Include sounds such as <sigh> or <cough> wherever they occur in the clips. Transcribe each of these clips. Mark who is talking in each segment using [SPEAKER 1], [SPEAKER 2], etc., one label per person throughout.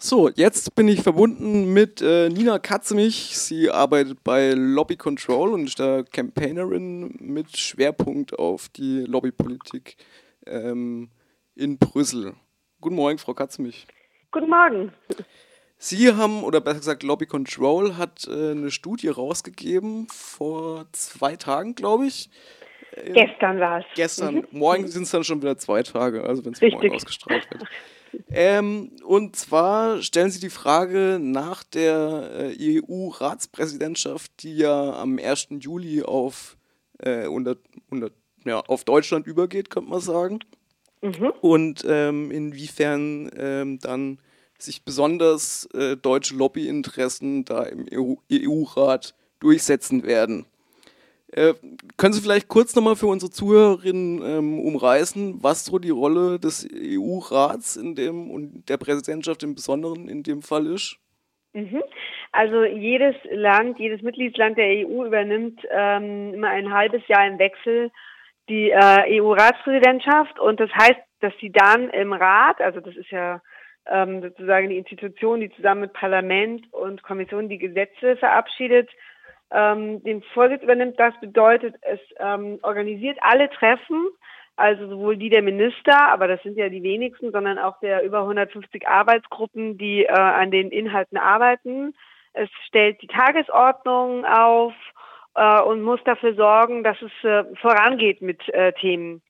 [SPEAKER 1] So, jetzt bin ich verbunden mit äh, Nina Katzemich. Sie arbeitet bei Lobby Control und ist da Campaignerin mit Schwerpunkt auf die Lobbypolitik ähm, in Brüssel. Guten Morgen, Frau Katzemich.
[SPEAKER 2] Guten Morgen.
[SPEAKER 1] Sie haben, oder besser gesagt, Lobby Control hat äh, eine Studie rausgegeben vor zwei Tagen, glaube ich.
[SPEAKER 2] Äh, gestern war es.
[SPEAKER 1] Gestern. Mhm. Morgen sind es dann schon wieder zwei Tage, also wenn es morgen ausgestrahlt wird. <laughs> Ähm, und zwar stellen Sie die Frage nach der äh, EU-Ratspräsidentschaft, die ja am 1. Juli auf, äh, unter, unter, ja, auf Deutschland übergeht, könnte man sagen. Mhm. Und ähm, inwiefern ähm, dann sich besonders äh, deutsche Lobbyinteressen da im EU-Rat e durchsetzen werden. Äh, können Sie vielleicht kurz nochmal für unsere Zuhörerinnen ähm, umreißen, was so die Rolle des EU-Rats in dem und der Präsidentschaft im Besonderen in dem Fall ist?
[SPEAKER 2] Mhm. Also jedes Land, jedes Mitgliedsland der EU übernimmt ähm, immer ein halbes Jahr im Wechsel die äh, EU-Ratspräsidentschaft und das heißt, dass sie dann im Rat, also das ist ja ähm, sozusagen die Institution, die zusammen mit Parlament und Kommission die Gesetze verabschiedet, ähm, den Vorsitz übernimmt. Das bedeutet, es ähm, organisiert alle Treffen, also sowohl die der Minister, aber das sind ja die wenigsten, sondern auch der über 150 Arbeitsgruppen, die äh, an den Inhalten arbeiten. Es stellt die Tagesordnung auf äh, und muss dafür sorgen, dass es äh, vorangeht mit äh, Themen.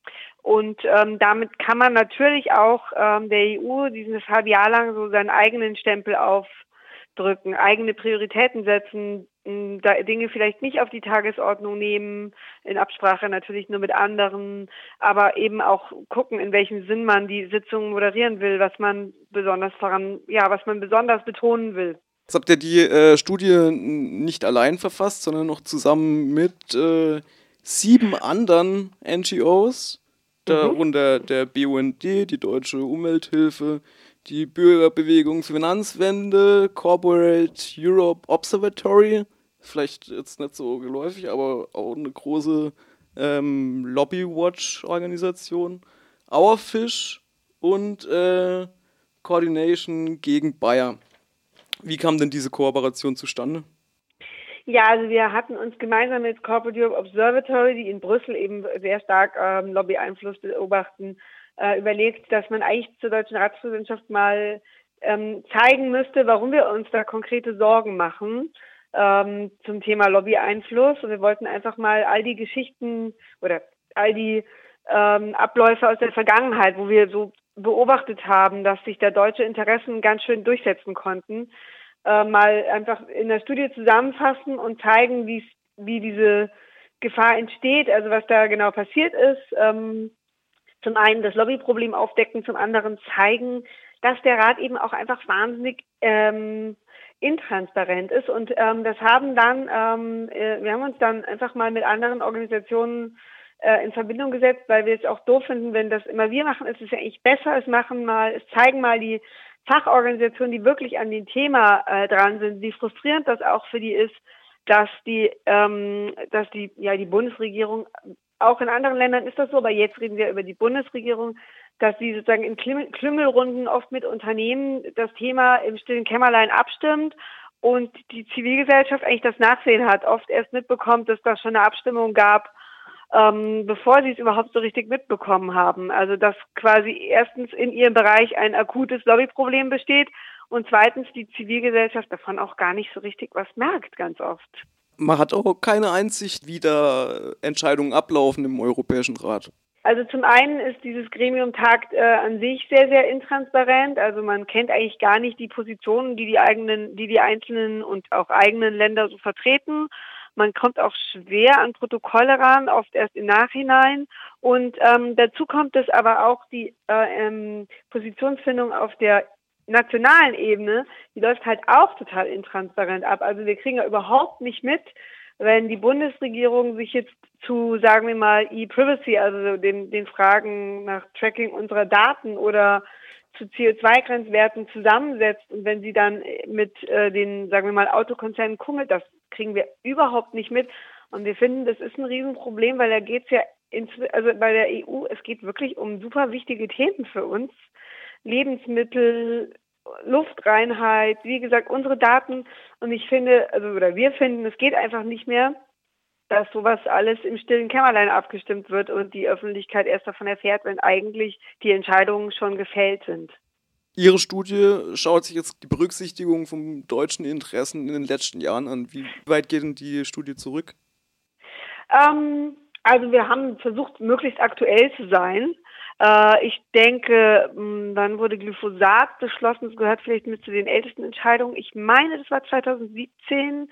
[SPEAKER 2] Und ähm, damit kann man natürlich auch ähm, der EU dieses halbe Jahr lang so seinen eigenen Stempel aufdrücken, eigene Prioritäten setzen, Dinge vielleicht nicht auf die Tagesordnung nehmen, in Absprache natürlich nur mit anderen, aber eben auch gucken, in welchem Sinn man die Sitzungen moderieren will, was man besonders voran, ja, was man besonders betonen will.
[SPEAKER 1] Jetzt habt ihr die äh, Studie nicht allein verfasst, sondern noch zusammen mit äh, sieben anderen NGOs, darunter mhm. der BUND, die Deutsche Umwelthilfe, die Bürgerbewegung Finanzwende, Corporate Europe Observatory, vielleicht jetzt nicht so geläufig, aber auch eine große ähm, Lobby-Watch-Organisation, Our Fish und äh, Coordination gegen Bayer. Wie kam denn diese Kooperation zustande?
[SPEAKER 2] Ja, also wir hatten uns gemeinsam mit Corporate Europe Observatory, die in Brüssel eben sehr stark ähm, Lobby-Einfluss beobachten, äh, überlegt, dass man eigentlich zur deutschen Ratspräsidentschaft mal ähm, zeigen müsste, warum wir uns da konkrete Sorgen machen ähm, zum Thema Lobby-Einfluss. Und wir wollten einfach mal all die Geschichten oder all die ähm, Abläufe aus der Vergangenheit, wo wir so beobachtet haben, dass sich da deutsche Interessen ganz schön durchsetzen konnten, äh, mal einfach in der Studie zusammenfassen und zeigen, wie diese Gefahr entsteht, also was da genau passiert ist. Ähm, zum einen das Lobbyproblem aufdecken, zum anderen zeigen, dass der Rat eben auch einfach wahnsinnig ähm, intransparent ist. Und ähm, das haben dann, ähm, äh, wir haben uns dann einfach mal mit anderen Organisationen äh, in Verbindung gesetzt, weil wir es auch doof finden, wenn das immer wir machen, ist es ja eigentlich besser, es machen mal, es zeigen mal die Fachorganisationen, die wirklich an dem Thema äh, dran sind, wie frustrierend das auch für die ist, dass die, ähm, dass die, ja, die Bundesregierung, auch in anderen Ländern ist das so, aber jetzt reden wir über die Bundesregierung, dass sie sozusagen in Klüngelrunden oft mit Unternehmen das Thema im stillen Kämmerlein abstimmt und die Zivilgesellschaft eigentlich das Nachsehen hat, oft erst mitbekommt, dass das schon eine Abstimmung gab ähm, bevor sie es überhaupt so richtig mitbekommen haben. Also dass quasi erstens in ihrem Bereich ein akutes Lobbyproblem besteht und zweitens die Zivilgesellschaft davon auch gar nicht so richtig was merkt, ganz oft.
[SPEAKER 1] Man hat auch keine Einsicht, wie da Entscheidungen ablaufen im Europäischen Rat.
[SPEAKER 2] Also zum einen ist dieses Gremium tagt äh, an sich sehr, sehr intransparent. Also man kennt eigentlich gar nicht die Positionen, die die eigenen, die die einzelnen und auch eigenen Länder so vertreten. Man kommt auch schwer an Protokolle ran, oft erst im Nachhinein. Und ähm, dazu kommt es aber auch die äh, ähm, Positionsfindung auf der nationalen Ebene, die läuft halt auch total intransparent ab. Also wir kriegen ja überhaupt nicht mit, wenn die Bundesregierung sich jetzt zu, sagen wir mal, E-Privacy, also den, den Fragen nach Tracking unserer Daten oder zu CO2-Grenzwerten zusammensetzt und wenn sie dann mit äh, den, sagen wir mal, Autokonzernen kummelt, das kriegen wir überhaupt nicht mit. Und wir finden, das ist ein Riesenproblem, weil da geht es ja, ins, also bei der EU, es geht wirklich um super wichtige Themen für uns. Lebensmittel Luftreinheit, wie gesagt, unsere Daten. Und ich finde, also oder wir finden, es geht einfach nicht mehr, dass sowas alles im stillen Kämmerlein abgestimmt wird und die Öffentlichkeit erst davon erfährt, wenn eigentlich die Entscheidungen schon gefällt sind.
[SPEAKER 1] Ihre Studie schaut sich jetzt die Berücksichtigung von deutschen Interessen in den letzten Jahren an. Wie weit geht denn die Studie zurück?
[SPEAKER 2] Ähm, also wir haben versucht, möglichst aktuell zu sein. Äh, ich denke, hm, dann wurde Glyphosat beschlossen. Das gehört vielleicht mit zu den ältesten Entscheidungen. Ich meine, das war 2017.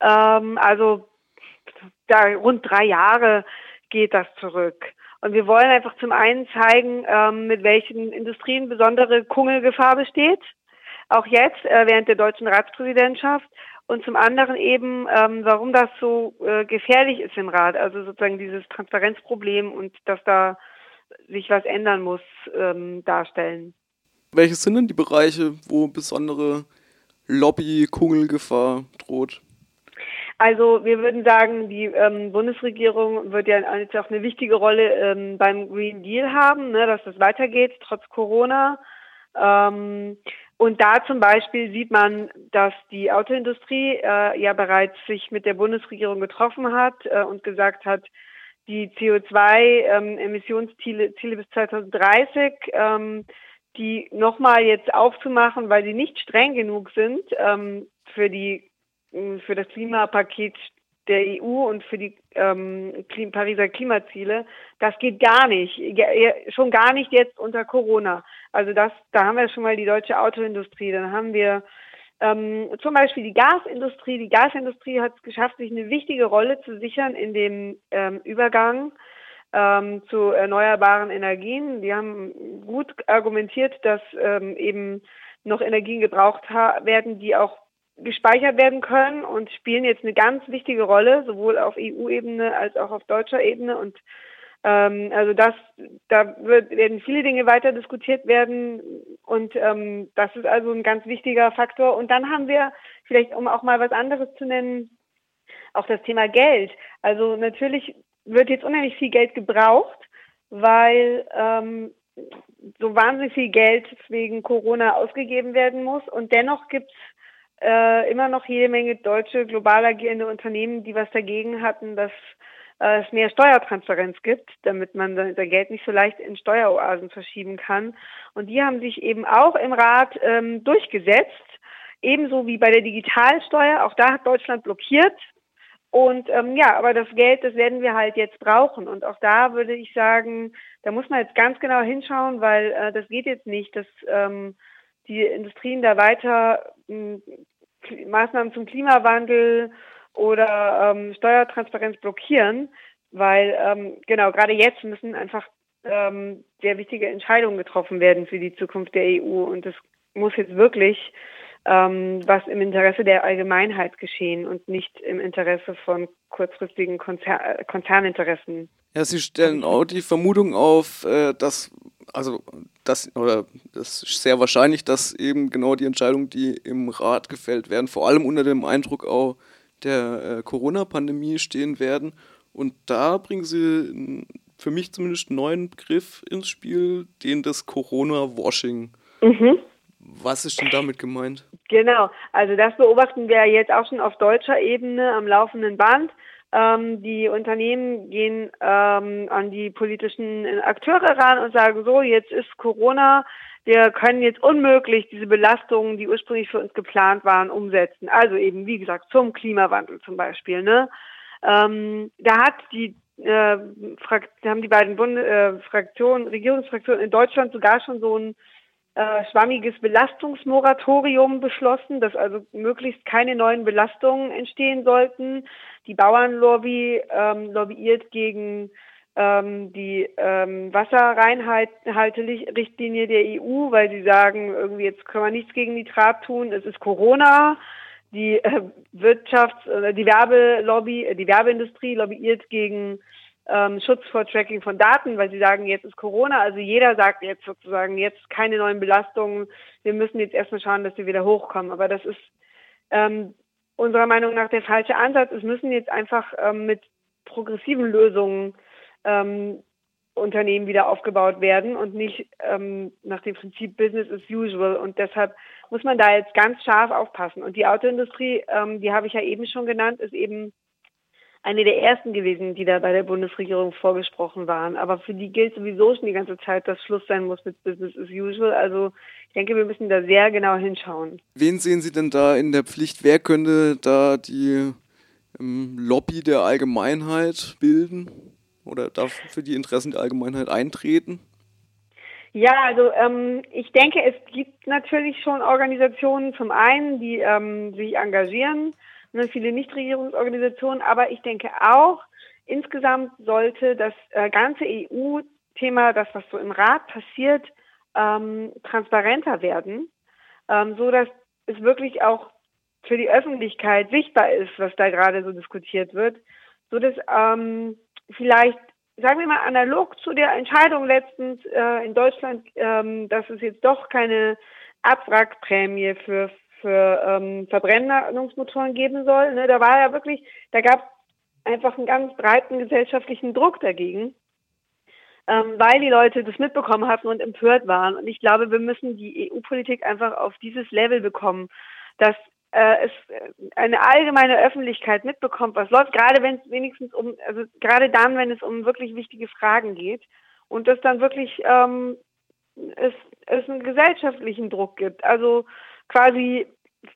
[SPEAKER 2] Ähm, also da rund drei Jahre geht das zurück. Und wir wollen einfach zum einen zeigen, ähm, mit welchen Industrien besondere Kungelgefahr besteht. Auch jetzt äh, während der deutschen Ratspräsidentschaft. Und zum anderen eben, ähm, warum das so äh, gefährlich ist im Rat. Also sozusagen dieses Transparenzproblem und dass da sich was ändern muss, ähm, darstellen.
[SPEAKER 1] Welche sind denn die Bereiche, wo besondere Lobby-Kungelgefahr droht?
[SPEAKER 2] Also wir würden sagen, die ähm, Bundesregierung wird ja jetzt auch eine wichtige Rolle ähm, beim Green Deal haben, ne, dass das weitergeht trotz Corona. Ähm, und da zum Beispiel sieht man, dass die Autoindustrie äh, ja bereits sich mit der Bundesregierung getroffen hat äh, und gesagt hat, die CO2-Emissionsziele ähm, Ziele bis 2030, ähm, die nochmal jetzt aufzumachen, weil sie nicht streng genug sind ähm, für die für das Klimapaket der EU und für die ähm, Pariser Klimaziele, das geht gar nicht. Schon gar nicht jetzt unter Corona. Also das, da haben wir schon mal die deutsche Autoindustrie. Dann haben wir ähm, zum Beispiel die Gasindustrie. Die Gasindustrie hat es geschafft, sich eine wichtige Rolle zu sichern in dem ähm, Übergang ähm, zu erneuerbaren Energien. Die haben gut argumentiert, dass ähm, eben noch Energien gebraucht werden, die auch gespeichert werden können und spielen jetzt eine ganz wichtige Rolle, sowohl auf EU-Ebene als auch auf deutscher Ebene. Und ähm, also das, da wird, werden viele Dinge weiter diskutiert werden und ähm, das ist also ein ganz wichtiger Faktor. Und dann haben wir vielleicht, um auch mal was anderes zu nennen, auch das Thema Geld. Also natürlich wird jetzt unheimlich viel Geld gebraucht, weil ähm, so wahnsinnig viel Geld wegen Corona ausgegeben werden muss. Und dennoch gibt es äh, immer noch jede Menge deutsche global agierende Unternehmen, die was dagegen hatten, dass es mehr Steuertransparenz gibt, damit man sein Geld nicht so leicht in Steueroasen verschieben kann. Und die haben sich eben auch im Rat ähm, durchgesetzt, ebenso wie bei der Digitalsteuer. Auch da hat Deutschland blockiert. Und ähm, ja, aber das Geld, das werden wir halt jetzt brauchen. Und auch da würde ich sagen, da muss man jetzt ganz genau hinschauen, weil äh, das geht jetzt nicht, dass ähm, die Industrien da weiter hm, Maßnahmen zum Klimawandel oder ähm, Steuertransparenz blockieren, weil ähm, genau gerade jetzt müssen einfach ähm, sehr wichtige Entscheidungen getroffen werden für die Zukunft der EU und es muss jetzt wirklich ähm, was im Interesse der Allgemeinheit geschehen und nicht im Interesse von kurzfristigen Konzer Konzerninteressen.
[SPEAKER 1] Ja, Sie stellen auch die Vermutung auf, äh, dass also das oder das ist sehr wahrscheinlich, dass eben genau die Entscheidungen, die im Rat gefällt werden, vor allem unter dem Eindruck auch der äh, Corona-Pandemie stehen werden. Und da bringen sie für mich zumindest einen neuen Begriff ins Spiel, den des Corona-Washing. Mhm. Was ist denn damit gemeint?
[SPEAKER 2] Genau, also das beobachten wir jetzt auch schon auf deutscher Ebene am laufenden Band. Ähm, die Unternehmen gehen ähm, an die politischen Akteure ran und sagen so, jetzt ist Corona, wir können jetzt unmöglich diese Belastungen, die ursprünglich für uns geplant waren, umsetzen. Also eben, wie gesagt, zum Klimawandel zum Beispiel. Ne? Ähm, da hat die äh, haben die beiden Bund äh, Fraktionen, Regierungsfraktionen in Deutschland sogar schon so ein äh, schwammiges Belastungsmoratorium beschlossen, dass also möglichst keine neuen Belastungen entstehen sollten. Die Bauernlobby ähm, lobbyiert gegen ähm, die ähm, Wasserreinhalterichtlinie der EU, weil sie sagen, irgendwie jetzt können wir nichts gegen Nitrat tun, es ist Corona. Die äh, Wirtschafts-, die Werbelobby, äh, die Werbeindustrie lobbyiert gegen ähm, Schutz vor Tracking von Daten, weil sie sagen, jetzt ist Corona, also jeder sagt jetzt sozusagen, jetzt keine neuen Belastungen, wir müssen jetzt erstmal schauen, dass wir wieder hochkommen. Aber das ist ähm, unserer Meinung nach der falsche Ansatz. Es müssen jetzt einfach ähm, mit progressiven Lösungen ähm, Unternehmen wieder aufgebaut werden und nicht ähm, nach dem Prinzip Business as usual. Und deshalb muss man da jetzt ganz scharf aufpassen. Und die Autoindustrie, ähm, die habe ich ja eben schon genannt, ist eben eine der ersten gewesen, die da bei der Bundesregierung vorgesprochen waren. Aber für die gilt sowieso schon die ganze Zeit, dass Schluss sein muss mit Business as usual. Also ich denke, wir müssen da sehr genau hinschauen.
[SPEAKER 1] Wen sehen Sie denn da in der Pflicht? Wer könnte da die ähm, Lobby der Allgemeinheit bilden oder darf für die Interessen der Allgemeinheit eintreten?
[SPEAKER 2] Ja, also ähm, ich denke, es gibt natürlich schon Organisationen zum einen, die ähm, sich engagieren ne, viele Nichtregierungsorganisationen, aber ich denke auch, insgesamt sollte das äh, ganze EU-Thema, das was so im Rat passiert, ähm, transparenter werden, ähm, so dass es wirklich auch für die Öffentlichkeit sichtbar ist, was da gerade so diskutiert wird, so dass ähm, vielleicht sagen wir mal analog zu der Entscheidung letztens äh, in Deutschland, ähm, dass es jetzt doch keine Abwrackprämie für für ähm, Verbrennungsmotoren geben soll. Ne, da war ja wirklich, da gab es einfach einen ganz breiten gesellschaftlichen Druck dagegen, ähm, weil die Leute das mitbekommen hatten und empört waren. Und ich glaube, wir müssen die EU-Politik einfach auf dieses Level bekommen, dass äh, es eine allgemeine Öffentlichkeit mitbekommt, was läuft, gerade wenn es wenigstens um, also gerade dann, wenn es um wirklich wichtige Fragen geht und dass dann wirklich ähm, es, es einen gesellschaftlichen Druck gibt. Also quasi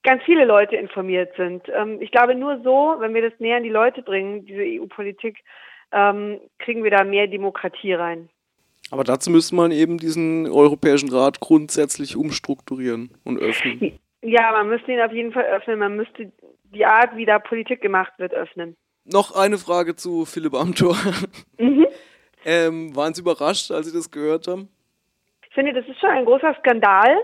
[SPEAKER 2] ganz viele Leute informiert sind. Ähm, ich glaube, nur so, wenn wir das näher an die Leute bringen, diese EU-Politik, ähm, kriegen wir da mehr Demokratie rein.
[SPEAKER 1] Aber dazu müsste man eben diesen Europäischen Rat grundsätzlich umstrukturieren und öffnen.
[SPEAKER 2] Ja, man müsste ihn auf jeden Fall öffnen. Man müsste die Art, wie da Politik gemacht wird, öffnen.
[SPEAKER 1] Noch eine Frage zu Philipp Amthor. Mhm. <laughs> ähm, waren Sie überrascht, als Sie das gehört haben?
[SPEAKER 2] Ich finde, das ist schon ein großer Skandal.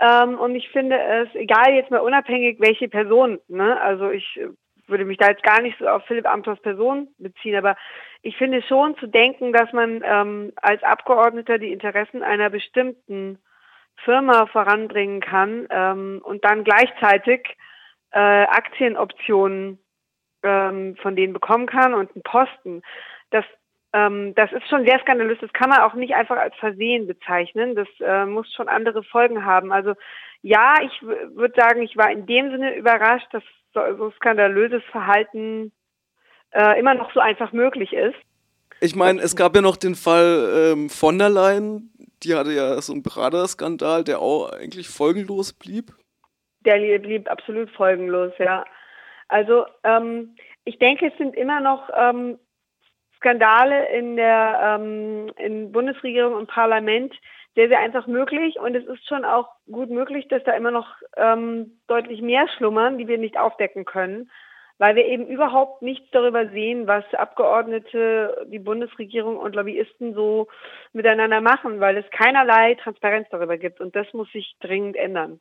[SPEAKER 2] Ähm, und ich finde es, egal jetzt mal unabhängig, welche Person, ne? also ich würde mich da jetzt gar nicht so auf Philipp Amthors Person beziehen, aber ich finde schon zu denken, dass man ähm, als Abgeordneter die Interessen einer bestimmten Firma voranbringen kann ähm, und dann gleichzeitig äh, Aktienoptionen ähm, von denen bekommen kann und einen Posten. Das ähm, das ist schon sehr skandalös. Das kann man auch nicht einfach als Versehen bezeichnen. Das äh, muss schon andere Folgen haben. Also ja, ich würde sagen, ich war in dem Sinne überrascht, dass so, so skandalöses Verhalten äh, immer noch so einfach möglich ist.
[SPEAKER 1] Ich meine, es gab ja noch den Fall ähm, von der Leyen, die hatte ja so einen Beraterskandal, der auch eigentlich folgenlos blieb.
[SPEAKER 2] Der blieb absolut folgenlos, ja. Also ähm, ich denke, es sind immer noch ähm, Skandale in der ähm, in Bundesregierung und Parlament sehr, sehr einfach möglich. Und es ist schon auch gut möglich, dass da immer noch ähm, deutlich mehr schlummern, die wir nicht aufdecken können, weil wir eben überhaupt nichts darüber sehen, was Abgeordnete, die Bundesregierung und Lobbyisten so miteinander machen, weil es keinerlei Transparenz darüber gibt. Und das muss sich dringend ändern.